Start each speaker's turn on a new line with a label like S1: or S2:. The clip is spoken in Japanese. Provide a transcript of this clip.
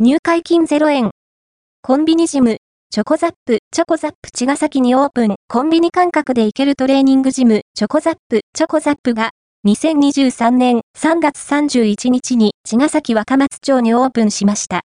S1: 入会金0円。コンビニジム、チョコザップ、チョコザップ。茅ヶ崎にオープン、コンビニ感覚で行けるトレーニングジム、チョコザップ、チョコザップが、2023年3月31日に茅ヶ崎若松町にオープンしました。